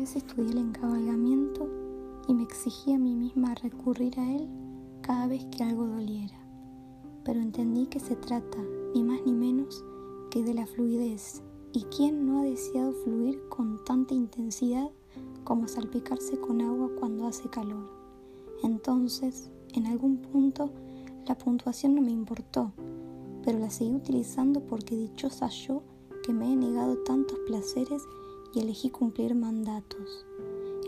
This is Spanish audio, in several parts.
vez estudié el encabalgamiento y me exigí a mí misma recurrir a él cada vez que algo doliera, pero entendí que se trata ni más ni menos que de la fluidez, y quién no ha deseado fluir con tanta intensidad como salpicarse con agua cuando hace calor. Entonces, en algún punto, la puntuación no me importó, pero la seguí utilizando porque dichosa yo que me he negado tantos placeres y elegí cumplir mandatos.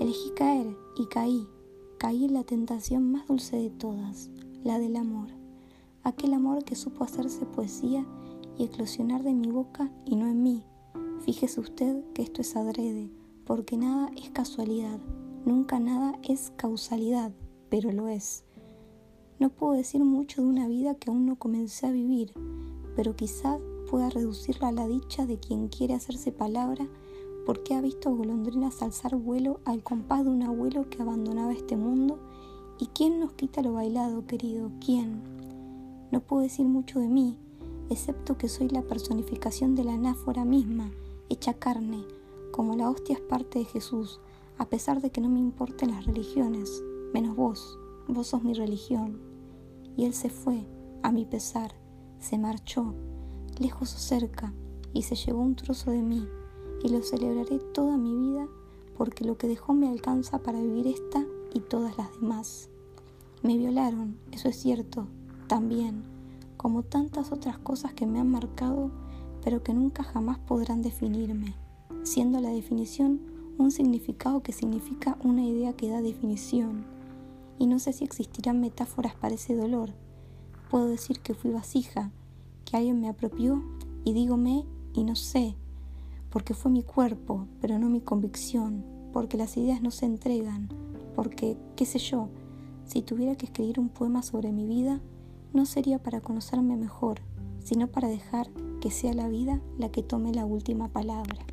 Elegí caer y caí, caí en la tentación más dulce de todas, la del amor. Aquel amor que supo hacerse poesía y eclosionar de mi boca y no en mí. Fíjese usted que esto es adrede, porque nada es casualidad, nunca nada es causalidad, pero lo es. No puedo decir mucho de una vida que aún no comencé a vivir, pero quizás pueda reducirla a la dicha de quien quiere hacerse palabra porque ha visto golondrinas alzar vuelo al compás de un abuelo que abandonaba este mundo. ¿Y quién nos quita lo bailado, querido? ¿Quién? No puedo decir mucho de mí, excepto que soy la personificación de la anáfora misma, hecha carne, como la hostia es parte de Jesús, a pesar de que no me importen las religiones, menos vos, vos sos mi religión. Y él se fue, a mi pesar, se marchó, lejos o cerca, y se llevó un trozo de mí, y lo celebraré toda mi vida, porque lo que dejó me alcanza para vivir esta y todas las demás. Me violaron, eso es cierto, también, como tantas otras cosas que me han marcado, pero que nunca jamás podrán definirme, siendo la definición un significado que significa una idea que da definición. Y no sé si existirán metáforas para ese dolor. Puedo decir que fui vasija, que alguien me apropió y dígome y no sé, porque fue mi cuerpo, pero no mi convicción, porque las ideas no se entregan, porque, qué sé yo, si tuviera que escribir un poema sobre mi vida, no sería para conocerme mejor, sino para dejar que sea la vida la que tome la última palabra.